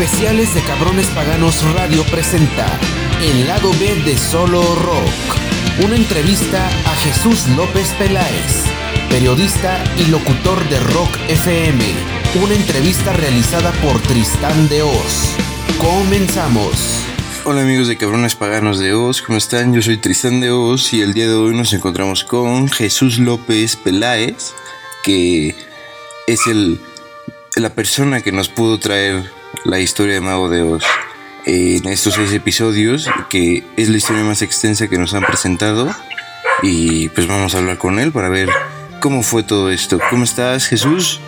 Especiales de Cabrones Paganos Radio presenta El lado B de Solo Rock. Una entrevista a Jesús López Peláez, periodista y locutor de Rock FM. Una entrevista realizada por Tristán de Oz. Comenzamos. Hola amigos de Cabrones Paganos de Oz, ¿cómo están? Yo soy Tristán de Oz y el día de hoy nos encontramos con Jesús López Peláez, que es el, la persona que nos pudo traer la historia de Mago de Oz en estos seis episodios, que es la historia más extensa que nos han presentado. Y pues vamos a hablar con él para ver cómo fue todo esto. ¿Cómo estás, Jesús?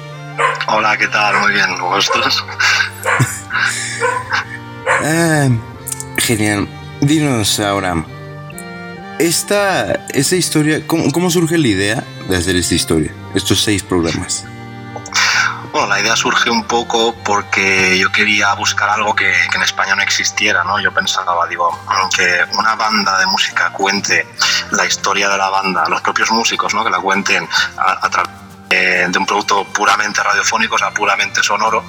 Hola, ¿qué tal? Muy bien, ¿vosotros? ah, genial. Dinos ahora, esta, esta historia, ¿cómo, ¿cómo surge la idea de hacer esta historia? Estos seis programas. Bueno, la idea surge un poco porque yo quería buscar algo que, en España no existiera, ¿no? Yo pensaba, digo, que una banda de música cuente la historia de la banda, los propios músicos, ¿no? Que la cuenten a, a través de un producto puramente radiofónico, o sea, puramente sonoro.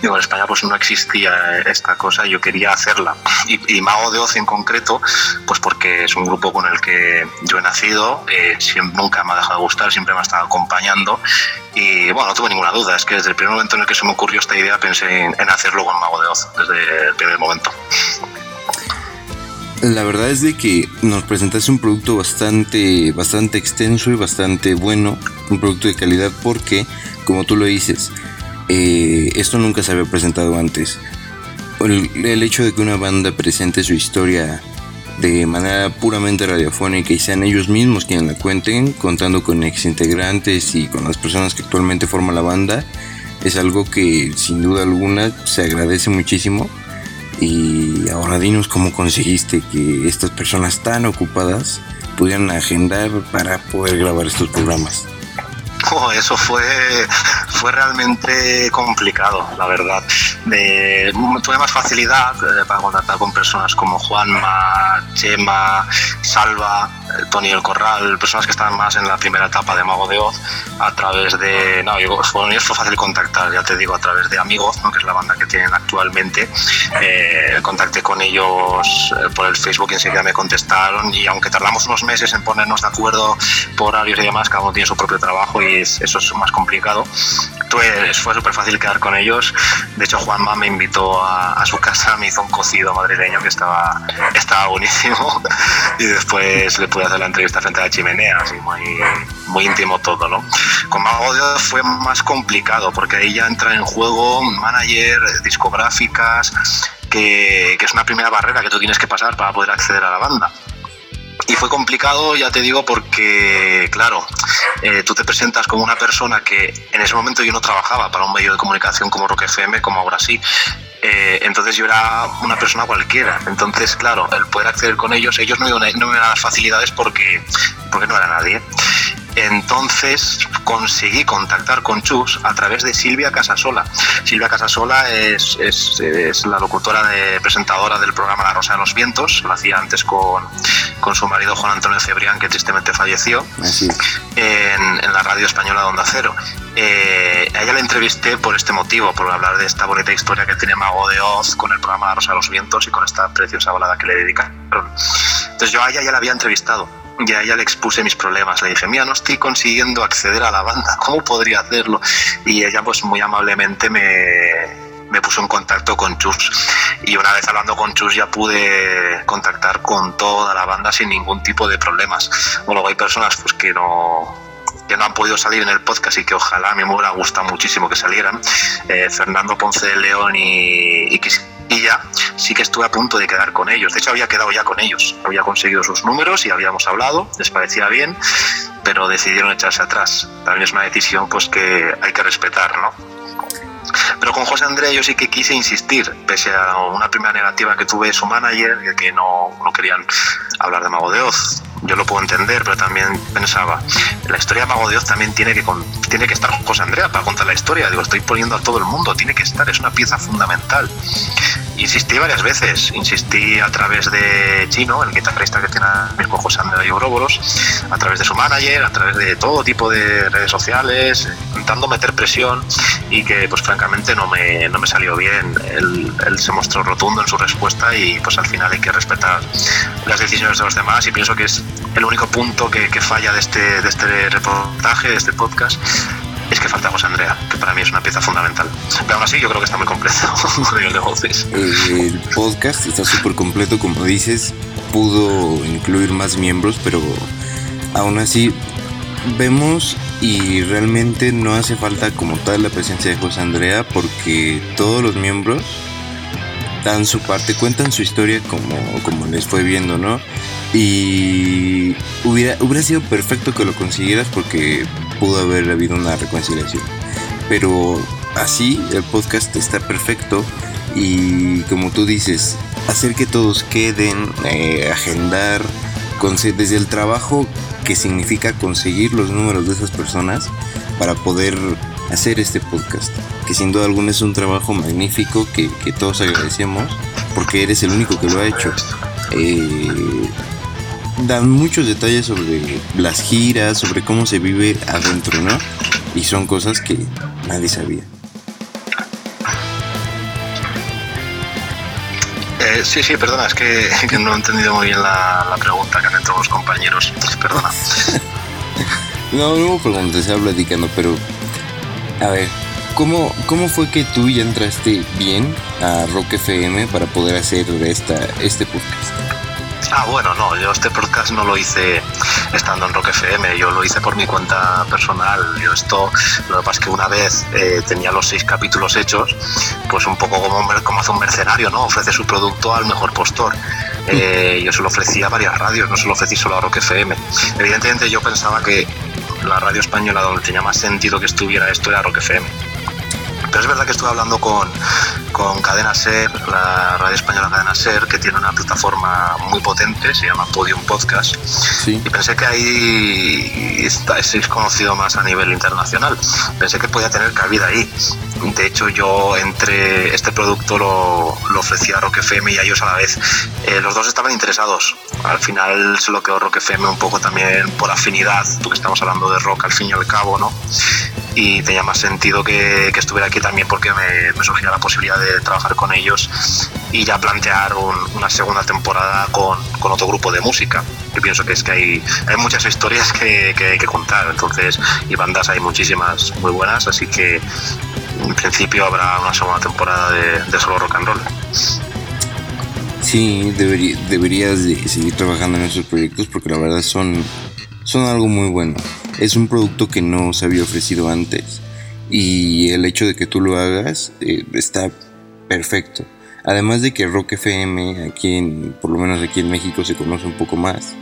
Digo, en España pues no existía esta cosa yo quería hacerla. Y, y, Mago de Oz en concreto, pues porque es un grupo con el que yo he nacido, eh, siempre, nunca me ha dejado de gustar, siempre me ha estado acompañando y bueno, no tuve ninguna duda, es que desde el primer momento en el que se me ocurrió esta idea pensé en, en hacerlo con Mago de Oz, desde el primer momento. La verdad es de que nos presentaste un producto bastante, bastante extenso y bastante bueno, un producto de calidad porque, como tú lo dices, eh, esto nunca se había presentado antes. El, el, hecho de que una banda presente su historia de manera puramente radiofónica y sean ellos mismos quienes la cuenten, contando con exintegrantes y con las personas que actualmente forman la banda, es algo que sin duda alguna se agradece muchísimo y ahora dinos cómo conseguiste que estas personas tan ocupadas pudieran agendar para poder grabar estos programas. Oh, eso fue, fue realmente complicado, la verdad. Tuve más facilidad eh, para contactar con personas como Juanma, Chema, Salva, Tony El Corral, personas que estaban más en la primera etapa de Mago de Oz, a través de. No, yo, fue, fue fácil contactar, ya te digo, a través de Amigos, ¿no? que es la banda que tienen actualmente. Eh, contacté con ellos por el Facebook y enseguida me contestaron. Y aunque tardamos unos meses en ponernos de acuerdo por horarios y demás, cada uno tiene su propio trabajo y eso es más complicado. Pues fue súper fácil quedar con ellos. De hecho, Juanma me invitó a, a, su casa, me hizo un cocido madrileño que estaba, estaba buenísimo. Y después le pude hacer la entrevista frente a la chimenea, así muy, muy íntimo todo, ¿no? Con Mago de Oz fue más complicado porque ahí ya entra en juego manager, discográficas, que, que es una primera barrera que tú tienes que pasar para poder acceder a la banda. Y fue complicado, ya te digo, porque, claro, eh, tú te presentas como una persona que en ese momento yo no trabajaba para un medio de comunicación como Rock FM, como ahora sí. Eh, entonces yo era una persona cualquiera. Entonces, claro, el poder acceder con ellos, ellos no, no me a dar facilidades porque, porque no era nadie. Entonces conseguí contactar con Chus a través de Silvia Casasola. Silvia Casasola es, es, es, la locutora de presentadora del programa La Rosa de los Vientos, lo hacía antes con, con su marido Juan Antonio Cebrián, que tristemente falleció, en, en, la radio española de Onda Cero. Eh, a ella la entrevisté por este motivo, por hablar de esta bonita historia que tiene Mago de Oz con el programa La Rosa de los Vientos y con esta preciosa balada que le dedicaron. Entonces yo a ella ya la había entrevistado y a ella le expuse mis problemas. Le dije, mira, no estoy consiguiendo acceder a la banda, ¿cómo podría hacerlo? Y ella pues muy amablemente me, me puso en contacto con Chus. Y una vez hablando con Chus ya pude contactar con toda la banda sin ningún tipo de problemas. Bueno, hay personas pues que no que no han podido salir en el podcast y que ojalá a mí me hubiera gustado muchísimo que salieran. Eh, Fernando Ponce de León y, y sí que estuve a punto de quedar con ellos. De hecho, había quedado ya con ellos. Había conseguido sus números y habíamos hablado, les parecía bien, pero decidieron echarse atrás. También es una decisión pues que hay que respetar, ¿no? Pero con José Andrés yo sí que quise insistir, pese a una primera negativa que tuve de su manager, que no, no querían hablar de Mago de Oz. Yo lo puedo entender, pero también pensaba, la historia de Mago de Oz también tiene que, tiene que estar José Andrea para contar la historia. Digo, estoy poniendo a todo el mundo, tiene que estar, es una pieza fundamental. insistí varias veces. Insistí a través de Chino, el guitarrista que tiene el mismo José Andrés Obróboros, a través de su manager, a través de todo tipo de redes sociales, intentando meter presión y que, pues francamente, no me, no me salió bien. Él, él, se mostró rotundo en su respuesta y, pues al final hay que respetar las decisiones de los demás. Y pienso que es el único punto que, que falla de este, de este reportaje, de este podcast es que falta José Andrea, que para mí es una pieza fundamental. Pero aún así yo creo que está muy completo El podcast está súper completo, como dices, pudo incluir más miembros, pero aún así vemos y realmente no hace falta como tal la presencia de José Andrea porque todos los miembros dan su parte, cuentan su historia como, como les fue viendo, ¿no? Y hubiera, hubiera sido perfecto que lo consiguieras porque pudo haber habido una reconciliación. Pero así el podcast está perfecto y como tú dices, hacer que todos queden, eh, agendar, desde el trabajo que significa conseguir los números de esas personas para poder hacer este podcast, que sin duda alguna es un trabajo magnífico que, todos agradecemos porque eres el único que lo ha hecho. Eh, dan muchos detalles sobre las giras, sobre cómo se vive adentro, ¿no? Y son cosas que nadie sabía. Eh, sí, sí, perdona, es que, no he entendido muy bien la, pregunta que han hecho los compañeros. Perdona. no, no preguntas, se habla platicando, pero a ver, ¿cómo, ¿cómo fue que tú ya entraste bien a Rock FM para poder hacer esta, este podcast? Ah, bueno, no, yo este podcast no lo hice estando en Rock FM, yo lo hice por mi cuenta personal. Yo esto, lo que pasa es que una vez eh, tenía los seis capítulos hechos, pues un poco como, como hace un mercenario, ¿no? Ofrece su producto al mejor postor. Eh, yo se lo ofrecía a varias radios, no se lo ofrecí solo a Rock FM. Evidentemente yo pensaba que la radio española donde tenía más sentido que estuviera esto era Rock FM pero es verdad que estuve hablando con, con Cadena Ser, la radio española Cadena Ser, que tiene una plataforma muy potente, se llama Podium Podcast, y pensé que ahí está, es conocido más a nivel internacional. Pensé que podía tener cabida ahí. De hecho, yo entre este producto lo, lo ofrecí a Rock FM y a ellos a la vez. Eh, los dos estaban interesados. Al final se lo quedó Rock FM un poco también por afinidad, porque estamos hablando de rock al fin y al cabo, ¿no? Y tenía más sentido que, estuviera aquí también porque me, me, surgía la posibilidad de trabajar con ellos y ya plantear una segunda temporada con, otro grupo de música. Yo pienso que es que hay, hay muchas historias que, que, que contar, entonces, y bandas hay muchísimas muy buenas, así que en principio habrá una segunda temporada de, solo rock and roll. Sí, deberías de seguir trabajando en esos proyectos porque la verdad son, son algo muy bueno es un producto que no se había ofrecido antes y el hecho de que tú lo hagas eh, está perfecto. Además de que Rock FM aquí en, por lo menos aquí en México se conoce un poco más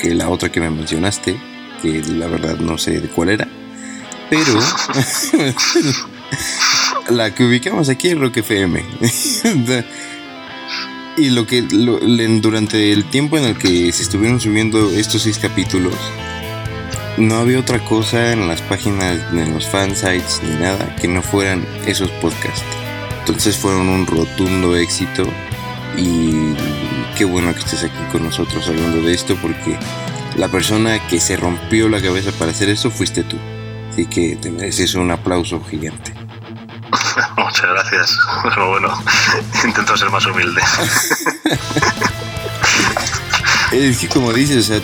que la otra que me mencionaste, que la verdad no sé de cuál era, pero la que ubicamos aquí es Rock FM. y lo que durante el tiempo en el que se estuvieron subiendo estos seis capítulos, no había otra cosa en las páginas, en los fansites ni nada que no fueran esos podcasts. Entonces fueron un rotundo éxito y qué bueno que estés aquí con nosotros hablando de esto porque la persona que se rompió la cabeza para hacer eso fuiste tú. Así que te mereces un aplauso gigante. Muchas gracias. Pero bueno, intento ser más humilde. es que como dices, o sea,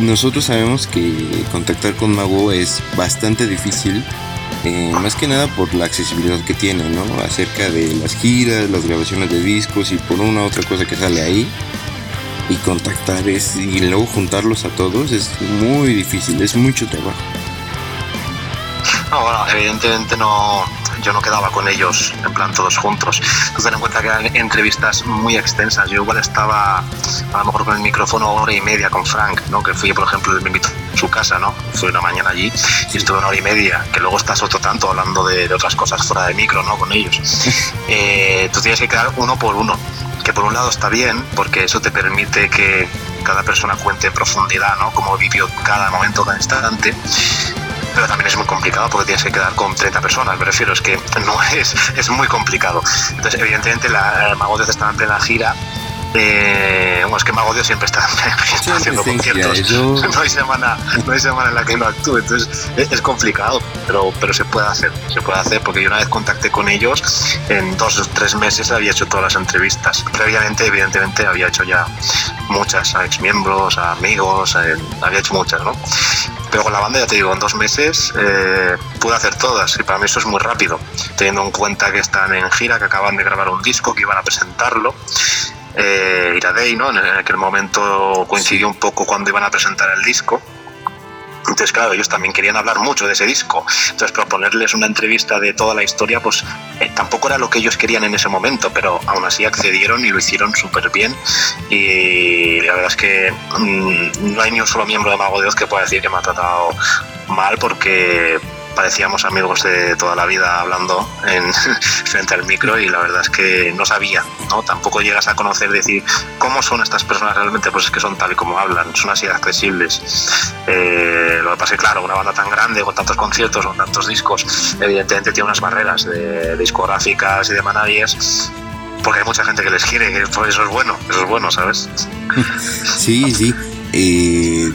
nosotros sabemos que contactar con Mago es bastante difícil, eh, más que nada por la accesibilidad que tiene, ¿no? Acerca de las giras, las grabaciones de discos y por una otra cosa que sale ahí. Y contactar es, y luego juntarlos a todos es muy difícil, es mucho trabajo. No, bueno, evidentemente no, yo no quedaba con ellos en plan todos juntos. Tú ten en cuenta que eran entrevistas muy extensas. Yo igual estaba a lo mejor con el micrófono hora y media con Frank, ¿no? Que fui, por ejemplo, me invitó a su casa, ¿no? Fui una mañana allí y estuve una hora y media, que luego estás otro tanto hablando de, otras cosas fuera de micro, ¿no? Con ellos. Eh, tú tienes que quedar uno por uno, que por un lado está bien, porque eso te permite que cada persona cuente en profundidad, ¿no? Cómo vivió cada momento, cada instante pero también es muy complicado porque tienes que quedar con 30 personas, me refiero, es que no es, es muy complicado. Entonces, evidentemente, la Mago de estaba en plena gira eh, bueno, es que Mago Dios siempre está, haciendo conciertos. No, hay semana, no hay semana en la que no actúe, entonces es, complicado, pero, pero se puede hacer, se puede hacer, porque yo una vez contacté con ellos, en dos o tres meses había hecho todas las entrevistas. Previamente, evidentemente, había hecho ya muchas a exmiembros, a amigos, había hecho muchas, ¿no? Pero con la banda, ya te digo, en dos meses eh, pude hacer todas y para mí eso es muy rápido, teniendo en cuenta que están en gira, que acaban de grabar un disco, que iban a presentarlo eh, Iradei, ¿no? En aquel momento coincidió un poco cuando iban a presentar el disco. Entonces, claro, ellos también querían hablar mucho de ese disco. Entonces, proponerles una entrevista de toda la historia, pues eh, tampoco era lo que ellos querían en ese momento, pero aún así accedieron y lo hicieron súper bien. Y la verdad es que mm, no hay ni un solo miembro de Mago de Oz que pueda decir que me ha tratado mal, porque parecíamos amigos de toda la vida hablando en, frente al micro y la verdad es que no sabía, ¿no? Tampoco llegas a conocer, decir, ¿cómo son estas personas realmente? Pues es que son tal y como hablan, son así accesibles. Eh, lo que pasa es que, claro, una banda tan grande, con tantos conciertos, con tantos discos, evidentemente tiene unas barreras de, discográficas y de managers porque hay mucha gente que les quiere, que eso es bueno, eso es bueno, ¿sabes? Sí, sí. Eh,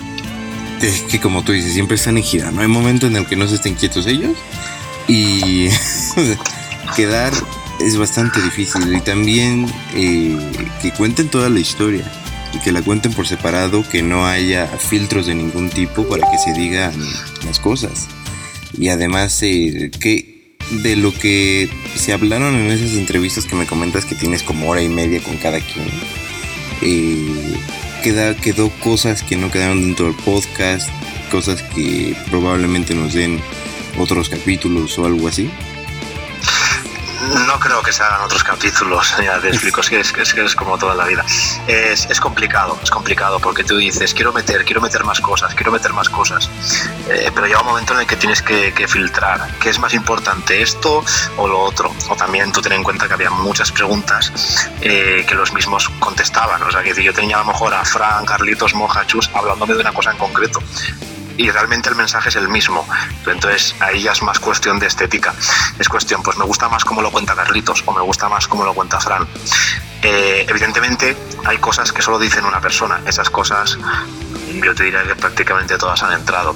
es que como tú dices, siempre están en gira, no hay momento en el que no se estén quietos ellos y quedar es bastante difícil y también eh, que cuenten toda la historia y que la cuenten por separado, que no haya filtros de ningún tipo para que se digan las cosas. Y además eh, que de lo que se hablaron en esas entrevistas que me comentas que tienes como hora y media con cada quien eh, quedó cosas que no quedaron dentro del podcast, cosas que probablemente nos den otros capítulos o algo así. No creo que se hagan otros capítulos, ya te explico, es que es, como toda la vida. Es, complicado, es complicado porque tú dices, quiero meter, quiero meter más cosas, quiero meter más cosas, eh, pero llega un momento en el que tienes que, filtrar, ¿qué es más importante, esto o lo otro? O también tú ten en cuenta que había muchas preguntas eh, que los mismos contestaban, o sea, que yo tenía a lo mejor a Fran, Carlitos, Mojachus hablándome de una cosa en concreto, y realmente el mensaje es el mismo. Entonces ahí ya es más cuestión de estética. Es cuestión, pues me gusta más cómo lo cuenta Carlitos o me gusta más cómo lo cuenta Fran. Eh, evidentemente hay cosas que solo dicen una persona. Esas cosas yo te diría que prácticamente todas han entrado.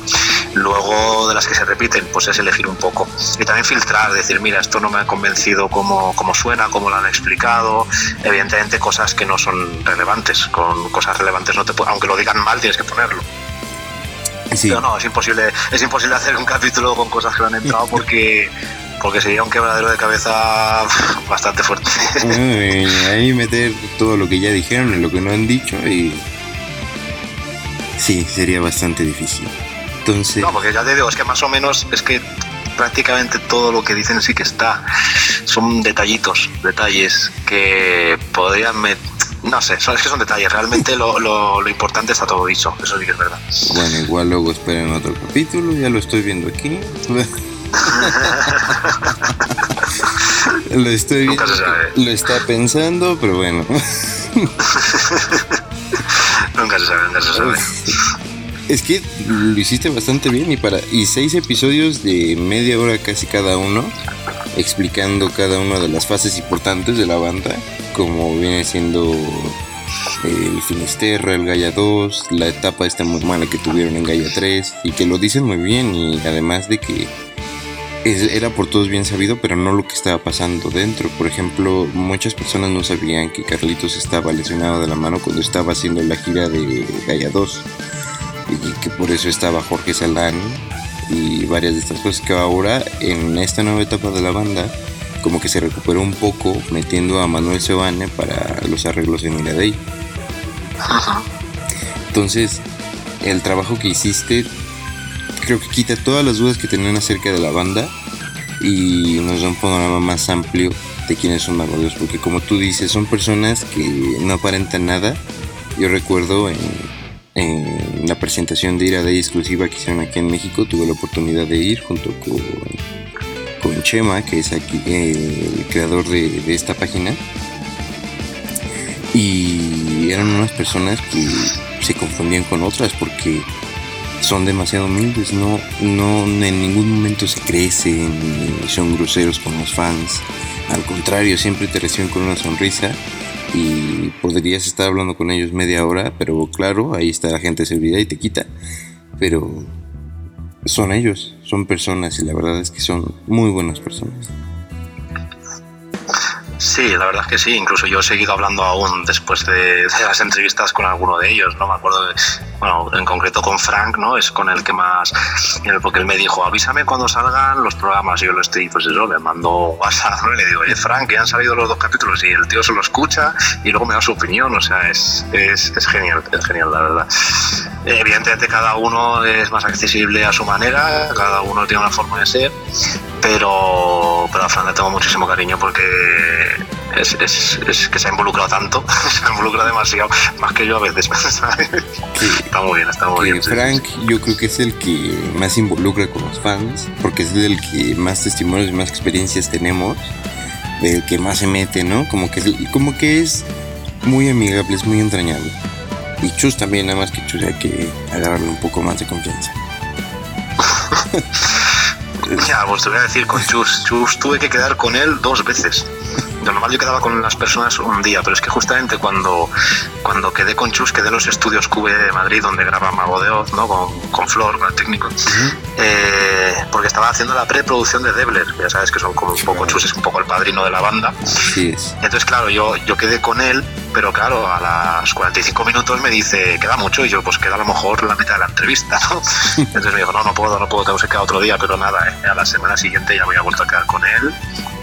Luego de las que se repiten, pues es elegir un poco. Y también filtrar, decir, mira, esto no me ha convencido como, como suena, como lo han explicado. Evidentemente cosas que no son relevantes. Con cosas relevantes no te aunque lo digan mal, tienes que ponerlo. Pero no, es imposible, es imposible hacer un capítulo con cosas que no han entrado porque porque sería un quebradero de cabeza bastante fuerte. ahí meter todo lo que ya dijeron y lo que no han dicho y sí, sería bastante difícil. Entonces... No, porque ya te digo, es que más o menos es que prácticamente todo lo que dicen sí que está. Son detallitos, detalles que podrían meter no sé, son, es que son detalles. Realmente lo, lo, importante está todo dicho. Eso sí que es verdad. Bueno, igual luego esperen otro capítulo. Ya lo estoy viendo aquí. lo estoy viendo. Lo está pensando, pero bueno. nunca se sabe, nunca se sabe. Es que lo hiciste bastante bien y para y seis episodios de media hora casi cada uno explicando cada una de las fases importantes de la banda, como viene siendo el Finisterra, el Gaia 2, la etapa esta muy mala que tuvieron en Gaia 3, y que lo dicen muy bien, y además de que era por todos bien sabido, pero no lo que estaba pasando dentro. Por ejemplo, muchas personas no sabían que Carlitos estaba lesionado de la mano cuando estaba haciendo la gira de Gaia 2, y que por eso estaba Jorge Salán y varias de estas cosas que ahora en esta nueva etapa de la banda como que se recuperó un poco metiendo a Manuel Sebane para los arreglos en Iradei. Entonces, el trabajo que hiciste creo que quita todas las dudas que tenían acerca de la banda y nos da un panorama más amplio de quiénes son Magodios, porque como tú dices, son personas que no aparentan nada. Yo recuerdo en en la presentación de Ira Day exclusiva que hicieron aquí en México, tuve la oportunidad de ir junto con, con Chema, que es aquí el creador de, esta página. Y eran unas personas que se confundían con otras porque son demasiado humildes, no, no en ningún momento se crecen son groseros con los fans. Al contrario, siempre te reciben con una sonrisa y podrías estar hablando con ellos media hora, pero claro, ahí está la gente de seguridad y te quita. Pero son ellos, son personas y la verdad es que son muy buenas personas. Sí, la verdad es que sí. Incluso yo he seguido hablando aún después de, las entrevistas con alguno de ellos, ¿no? Me acuerdo, de, bueno, en concreto con Frank, ¿no? Es con el que más, porque él me dijo, avísame cuando salgan los programas. Y yo lo estoy, pues eso, le mando WhatsApp, ¿no? Y le digo, oye, Frank, que han salido los dos capítulos. Y el tío se lo escucha y luego me da su opinión. O sea, es, es, es genial, es genial, la verdad. Evidentemente cada uno es más accesible a su manera, cada uno tiene una forma de ser pero, pero a Fran le tengo muchísimo cariño porque es, es, que se ha involucrado tanto, se ha involucrado demasiado, más que yo a veces. está muy bien, está muy bien. Frank, yo creo que es el que más involucra con los fans, porque es el que más testimonios y más experiencias tenemos, el que más se mete, ¿no? Como que, como que es muy amigable, es muy entrañable. Y Chus también, nada más que Chus hay que agarrarle un poco más de confianza. Ya, pues te voy a decir con Chus. Chus tuve que quedar con él dos veces. De normal yo quedaba con las personas un día, pero es que justamente cuando, cuando quedé con Chus, quedé en los estudios QV de Madrid, donde graba Mago de Oz, ¿no? con, con Flor, con el técnico, eh, porque estaba haciendo la preproducción de Debler, ya sabes que son como un poco Chus, es un poco el padrino de la banda. Sí Entonces, claro, yo, yo quedé con él, pero claro, a las 45 minutos me dice, queda mucho, y yo, pues queda a lo mejor la mitad de la entrevista, ¿no? Entonces me dijo, no, no puedo, no puedo, tengo que quedar otro día, pero nada, ¿eh? a la semana siguiente ya voy a volver a quedar con él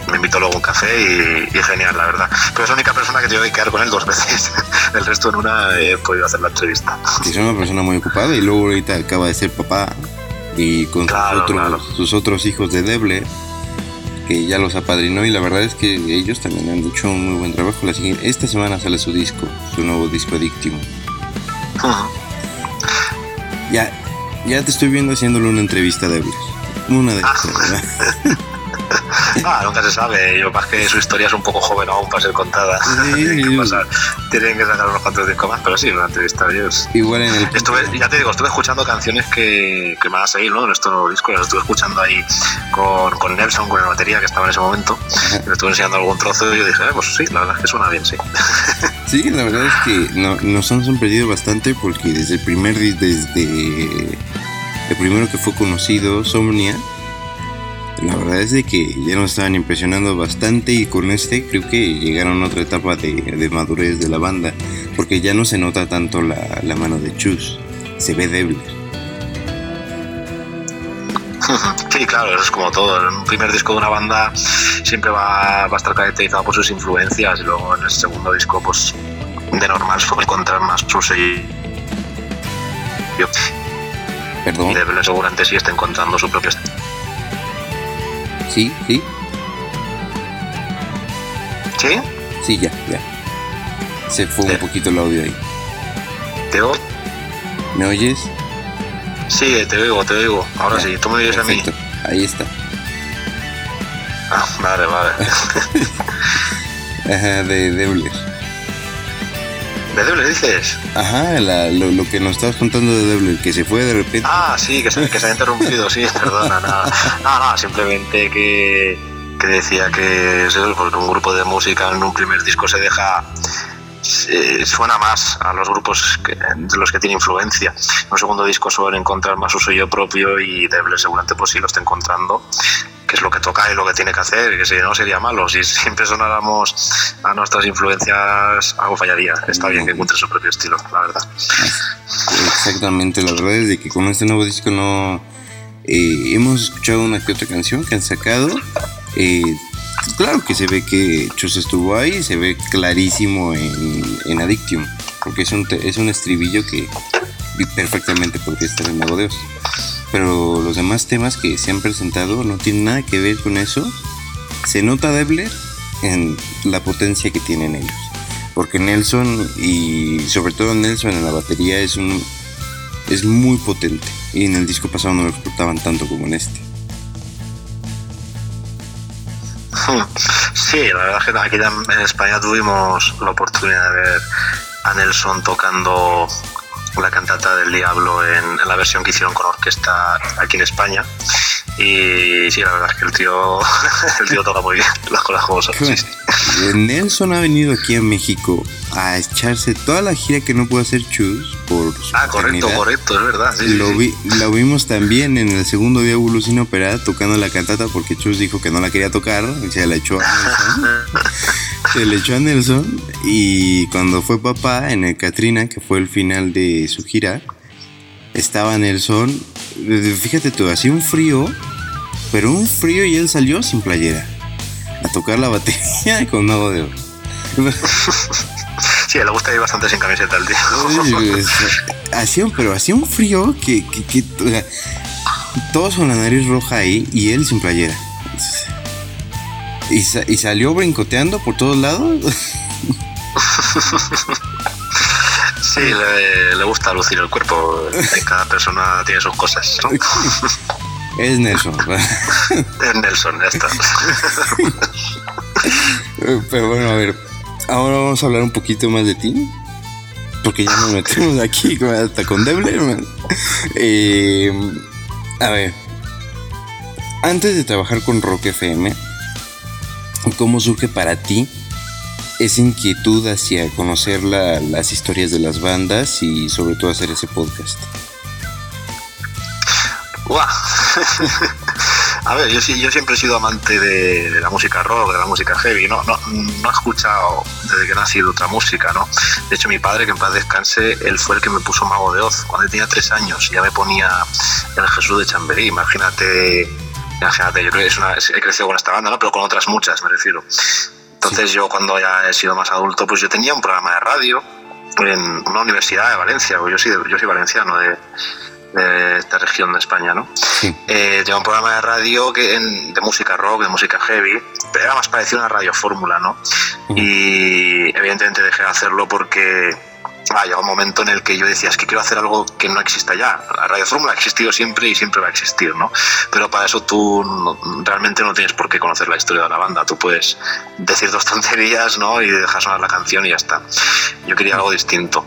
me invitó luego un café y, genial, la verdad. Pero es la única persona que tengo que quedar con él dos veces. El resto en una he podido hacer la entrevista. es una persona muy ocupada y luego ahorita acaba de ser papá y con sus, otros, sus, otros, hijos de Deble que ya los apadrinó y la verdad es que ellos también han hecho un muy buen trabajo. La siguiente, esta semana sale su disco, su nuevo disco Adictivo. Ya, ya te estoy viendo haciéndole una entrevista a Deble. Una de ah. Ah, nunca se sabe. Yo más que su historia es un poco joven aún para ser contada. Tienen, que sacar unos cuantos discos más, pero sí, una entrevista a ellos. Igual en el. Estuve, ya te digo, estuve escuchando canciones que, que me van a seguir, ¿no? En estos nuevos discos. Las estuve escuchando ahí con, con Nelson, con la batería que estaba en ese momento. Le estuve enseñando algún trozo y yo dije, eh, pues sí, la verdad es que suena bien, sí. Sí, la verdad es que nos han sorprendido bastante porque desde el primer. Desde el primero que fue conocido, Somnia la verdad es de que ya nos estaban impresionando bastante y con este creo que llegaron a otra etapa de, madurez de la banda, porque ya no se nota tanto la, mano de Chus, se ve débil. Sí, claro, es como todo. En un primer disco de una banda siempre va, va a estar caracterizado por sus influencias y luego en el segundo disco, pues de normal suele encontrar más su sello. Perdón. Y seguramente sí está encontrando su propio estilo Sí, sí. ¿Sí? Sí, ya, ya. Se fue un poquito el audio ahí. ¿Te oigo? ¿Me oyes? Sí, te oigo, te oigo. Ahora sí, tú me oyes a mí. Ahí está. Ah, vale, vale. Ajá, de Debler. ¿De Debler dices? Ajá, lo, lo, que nos estabas contando de Debler, que se fue de repente. Ah, sí, que se, que se ha interrumpido, sí, perdona, nada. No, no, simplemente que, que decía que es porque un grupo de música en un primer disco se deja suena más a los grupos de los que tiene influencia. En un segundo disco suelen encontrar más su sello propio y Debler seguramente pues sí lo está encontrando que es lo que toca y lo que tiene que hacer, que si no sería malo. Si siempre sonáramos a nuestras influencias, algo fallaría. Está bien que encuentre su propio estilo, la verdad. Exactamente, la verdad es de que con este nuevo disco no... Eh, hemos escuchado una que otra canción que han sacado. Eh, claro que se ve que Chus estuvo ahí, se ve clarísimo en, en Adictium, porque es un, es un estribillo que perfectamente podría estar en Nuevo Dios pero los demás temas que se han presentado no tienen nada que ver con eso. Se nota Debler en la potencia que tienen ellos. Porque Nelson y sobre todo Nelson en la batería es un es muy potente y en el disco pasado no lo explotaban tanto como en este. Sí, la verdad es que aquí en España tuvimos la oportunidad de ver a Nelson tocando la cantata del diablo en, la versión que hicieron con orquesta aquí en España. Y sí, la verdad es que el tío, el tío toca muy bien las cosas como son. Nelson ha venido aquí a México a echarse toda la gira que no pudo hacer Chus por su Ah, correcto, correcto, es verdad. lo, Vi, lo vimos también en el segundo día Evolución Opera tocando la cantata porque Chus dijo que no la quería tocar y se la echó a Nelson. se le echó a Nelson y cuando fue papá en el Katrina, que fue el final de su gira, estaba Nelson, fíjate tú, hacía un frío, pero un frío y él salió sin playera a tocar la batería con mago de oro. Sí, le gusta ir bastante sin camiseta el tío. hacía, pero hacía un frío que, que, todos con la nariz roja ahí y él sin playera. Y, y salió brincoteando por todos lados. Sí, le, gusta lucir el cuerpo. Cada persona tiene sus cosas. Es Nelson. es Nelson, ya está. Pero bueno, a ver, ahora vamos a hablar un poquito más de ti. Porque ya nos metemos aquí hasta con Deble. Eh, a ver, antes de trabajar con Rock FM, ¿cómo surge para ti esa inquietud hacia conocer las historias de las bandas y sobre todo hacer ese podcast? A ver, yo, yo siempre he sido amante de, la música rock, de la música heavy, ¿no? No, no he escuchado desde que he nacido otra música, ¿no? De hecho, mi padre, que en paz descanse, él fue el que me puso Mago de Oz. Cuando tenía tres años ya me ponía el Jesús de Chamberí. Imagínate, imagínate, yo creo que es una, he crecido con esta banda, ¿no? Pero con otras muchas, me refiero. Entonces yo cuando ya he sido más adulto, pues yo tenía un programa de radio en una universidad de Valencia, yo soy, yo soy valenciano de, de esta región de España, ¿no? Eh, tenía un programa de radio que de música rock, de música heavy, pero era más parecido a una radio fórmula, ¿no? Y evidentemente dejé de hacerlo porque ah, llegó un momento en el que yo decía, es que quiero hacer algo que no exista ya. La radio fórmula ha existido siempre y siempre va a existir, ¿no? Pero para eso tú realmente no tienes por qué conocer la historia de la banda. Tú puedes decir dos tonterías, ¿no? Y dejar sonar la canción y ya está. Yo quería algo distinto.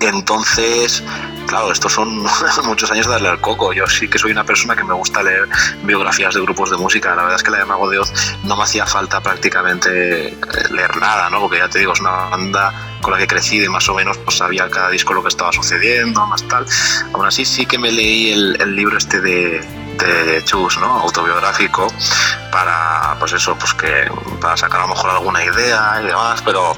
Entonces, claro, estos son muchos años de darle al coco. Yo sí que soy una persona que me gusta leer biografías de grupos de música. La verdad es que la de Mago de Oz no me hacía falta prácticamente eh, leer nada, ¿no? Porque ya te digo, es una banda con la que crecí y más o menos pues, sabía cada disco lo que estaba sucediendo, más tal. Aún así sí que me leí el libro este de, Chus, ¿no? Autobiográfico para, pues eso, pues que para sacar a lo mejor alguna idea y demás, pero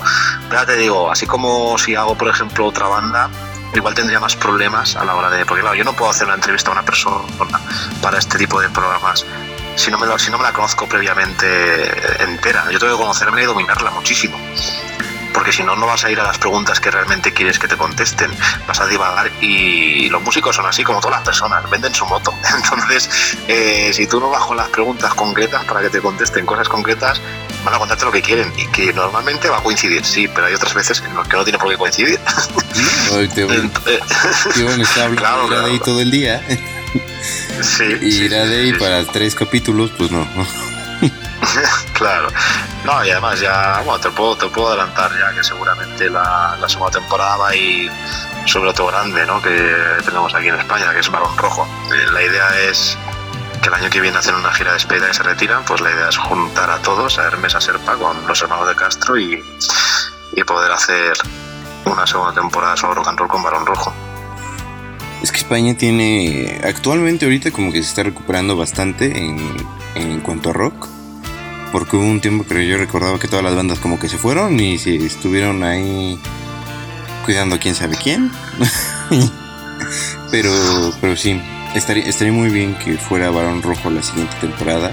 ya te digo, así como si hago, por ejemplo, otra banda, igual tendría más problemas a la hora de, porque claro, yo no puedo hacer una entrevista a una persona para este tipo de programas si no me, si no me la conozco previamente entera. Yo tengo que conocerme y dominarla muchísimo porque si no, no vas a ir a las preguntas que realmente quieres que te contesten, vas a divagar y los músicos son así como todas las personas, venden su moto. Entonces, eh, si tú no vas con las preguntas concretas para que te contesten cosas concretas, van a contarte lo que quieren y que normalmente va a coincidir, sí, pero hay otras veces en las que no tiene por qué coincidir. No, te, claro, de ahí todo el día. Sí, y ir de ahí para tres capítulos, pues no. claro. No, y además ya, bueno, te puedo, te puedo adelantar ya que seguramente la, segunda temporada va a ir sobre otro grande, ¿no? Que tenemos aquí en España, que es Barón Rojo. Eh, la idea es que el año que viene hacen una gira de despedida y se retiran, pues la idea es juntar a todos, a Hermes, a Serpa, con los hermanos de Castro y, y poder hacer una segunda temporada sobre rock and roll con Barón Rojo. Es que España tiene, actualmente ahorita como que se está recuperando bastante en, en cuanto a rock porque hubo un tiempo que yo recordaba que todas las bandas como que se fueron y se estuvieron ahí cuidando a quién sabe quién. pero, pero sí, estaría, estaría muy bien que fuera Barón Rojo la siguiente temporada.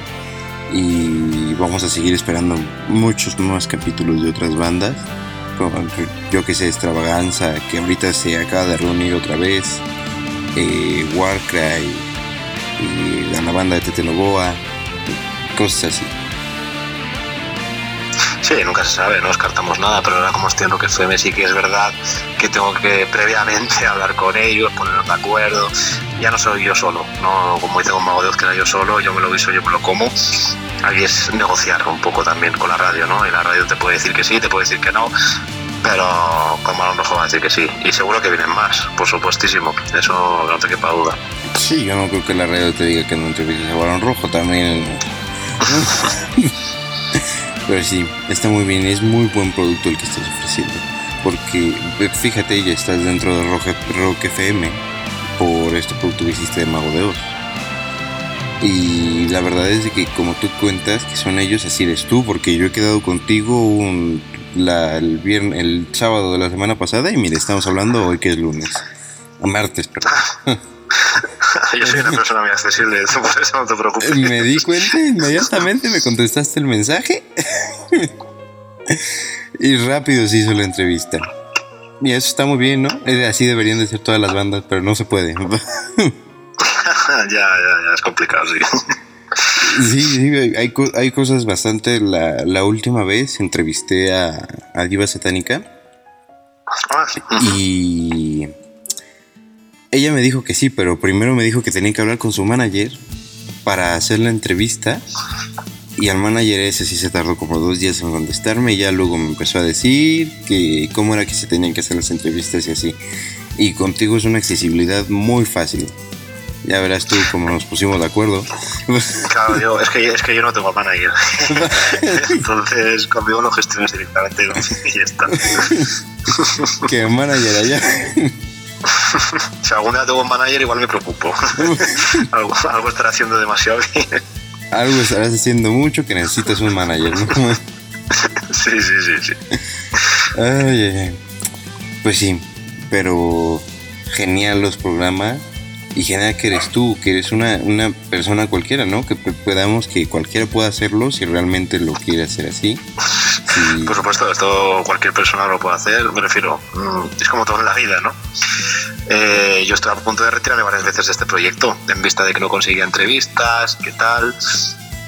Y vamos a seguir esperando muchos más capítulos de otras bandas. Yo que sé, Extravaganza, que ahorita se acaba de reunir otra vez. Eh, Warcry, y la banda de Teteloboa, cosas así. Sí, nunca se sabe, no descartamos nada, pero ahora como estoy en Rock FM sí que es verdad que tengo que previamente hablar con ellos, ponernos de acuerdo. Ya no soy yo solo, no como dice con Mago Dios que era yo solo, yo me lo viso, yo me lo como. Aquí es negociar un poco también con la radio, ¿no? Y la radio te puede decir que sí, te puede decir que no, Pero con balón rojo va a decir que sí. Y seguro que vienen más, por supuestísimo. Eso no te quepa duda. Sí, yo no creo que la radio te diga que no entrevistes a balón rojo también. Pero sí, está muy bien, es muy buen producto el que estás ofreciendo. Porque fíjate, ya estás dentro de Rock, Rock FM por este producto que hiciste de Mago de Oz. Y la verdad es que como tú cuentas que son ellos, así eres tú, porque yo he quedado contigo un, el, viernes, el sábado de la semana pasada y mire, estamos hablando hoy que es lunes. A martes, perdón. Yo soy una persona muy accesible, por eso no te preocupes. Me di cuenta inmediatamente, me contestaste el mensaje y rápido se hizo la entrevista. Y eso está muy bien, ¿no? Así deberían de ser todas las bandas, pero no se puede. ya, ya, ya, es complicado, sí. Sí, sí hay, hay cosas bastante. La, la última vez entrevisté a, a Diva Satánica. Ah, y ella me dijo que sí, pero primero me dijo que tenía que hablar con su manager para hacer la entrevista. Y al manager ese sí se tardó como dos días en contestarme y ya luego me empezó a decir que cómo era que se tenían que hacer las entrevistas y así. Y contigo es una accesibilidad muy fácil. Ya verás tú cómo nos pusimos de acuerdo. Claro, yo, es, que, es que yo no tengo manager. Entonces conmigo lo gestionas directamente y ya está. ¿Qué manager allá? si algún día tengo un manager, igual me preocupo. algo, algo estará haciendo demasiado bien. Algo estarás haciendo mucho que necesitas un manager, ¿no? sí, sí, sí, sí. Ay. Pues sí, pero genial los programas y genial que eres tú, que eres una, una persona cualquiera, ¿no? Que podamos, que cualquiera pueda hacerlo si realmente lo quiere hacer así. Por supuesto, esto cualquier persona lo puede hacer, me refiero, mm, es como todo en la vida, ¿no? Eh, yo estoy a punto de retirarme varias veces de este proyecto, en vista de que no conseguía entrevistas, qué tal,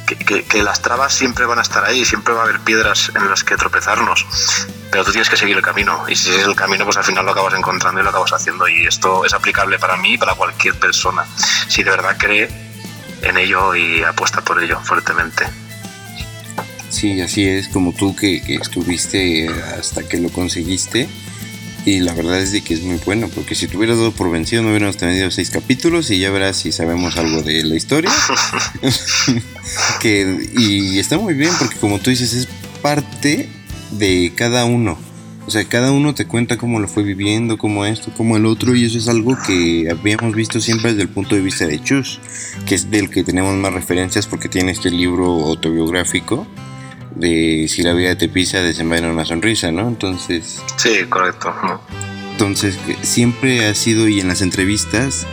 que, que, las trabas siempre van a estar ahí, siempre va a haber piedras en las que tropezarnos, pero tú tienes que seguir el camino, y si sigues el camino, pues al final lo acabas encontrando y lo acabas haciendo, y esto es aplicable para mí y para cualquier persona, si de verdad cree en ello y apuesta por ello fuertemente. Sí, así es, como tú que, estuviste hasta que lo conseguiste. Y la verdad es de que es muy bueno, porque si te hubieras dado por vencido no hubiéramos tenido seis capítulos y ya verás si sabemos algo de la historia. que, y está muy bien porque como tú dices, es parte de cada uno. O sea, cada uno te cuenta cómo lo fue viviendo, cómo esto, cómo el otro, y eso es algo que habíamos visto siempre desde el punto de vista de Chus, que es del que tenemos más referencias porque tiene este libro autobiográfico de si la vida te pisa, desenvaina una sonrisa, ¿no? Entonces... Sí, correcto. Entonces, siempre ha sido, y en las entrevistas,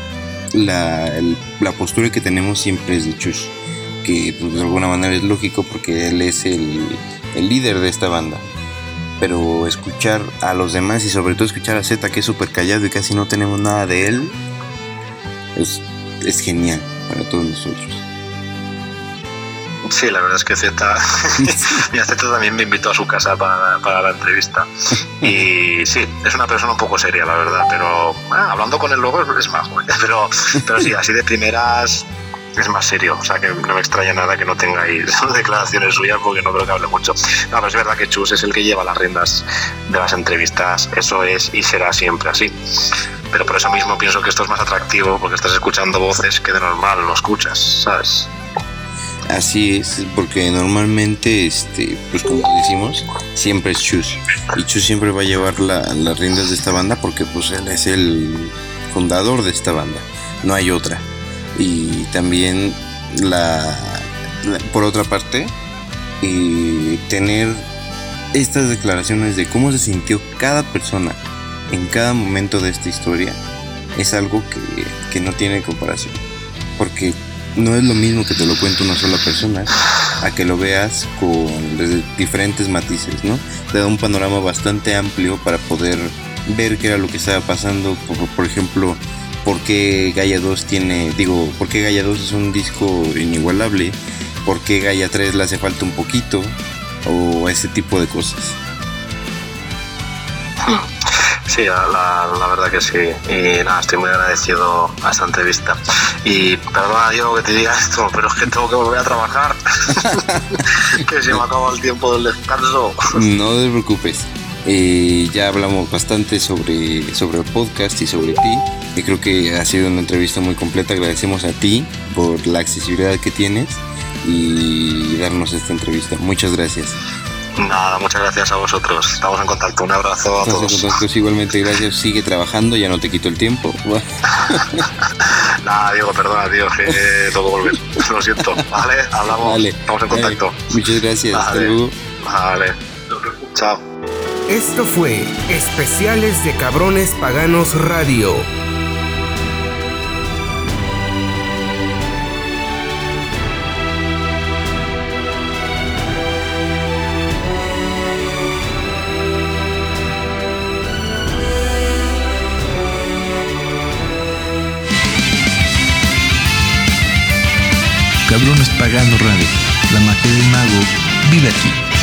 la, la postura que tenemos siempre es de Chus, que pues, de alguna manera es lógico porque él es el, el líder de esta banda. Pero escuchar a los demás y sobre todo escuchar a Z, que es súper callado y casi no tenemos nada de él, es, es genial para todos nosotros. Sí, la verdad es que Z, y Z también me invitó a su casa para, para, la entrevista. Y sí, es una persona un poco seria, la verdad, pero hablando con él luego es más Pero, pero sí, así de primeras es más serio, o sea que no me extraña nada que no tengáis declaraciones suyas porque no creo que hable mucho. No, pero es verdad que Chus es el que lleva las riendas de las entrevistas, eso es y será siempre así. Pero por eso mismo pienso que esto es más atractivo porque estás escuchando voces que de normal no escuchas, ¿sabes? Así es, porque normalmente, este, pues como decimos, siempre es Chus. Y Chus siempre va a llevar las riendas de esta banda porque pues él es el fundador de esta banda. No hay otra. Y también la, por otra parte, tener estas declaraciones de cómo se sintió cada persona en cada momento de esta historia es algo que, que no tiene comparación. Porque no es lo mismo que te lo cuente una sola persona a que lo veas con diferentes matices, ¿no? Te da un panorama bastante amplio para poder ver qué era lo que estaba pasando, por, ejemplo, por qué Gaia 2 tiene, digo, por qué Gaia 2 es un disco inigualable, por qué Gaia 3 le hace falta un poquito, o ese tipo de cosas. Sí, la, la, verdad que sí. Y nada, estoy muy agradecido a esta entrevista. Y perdona, yo que te diga esto, pero es que tengo que volver a trabajar. que se me acaba el tiempo del descanso. No te preocupes. Eh, ya hablamos bastante sobre, sobre el podcast y sobre ti. Y creo que ha sido una entrevista muy completa. Agradecemos a ti por la accesibilidad que tienes y darnos esta entrevista. Muchas gracias. Nada, muchas gracias a vosotros. Estamos en contacto. Un abrazo a todos. En igualmente, gracias. Sigue trabajando, ya no te quito el tiempo. Nada, Diego, perdona, tío, que tengo que volver. Lo siento. Vale, hablamos. Vale. Estamos en contacto. Muchas gracias. Hasta luego. Vale. Chao. Esto fue Especiales de Cabrones Paganos Radio. Cabrones Pagano Radio. La magia del mago vive aquí.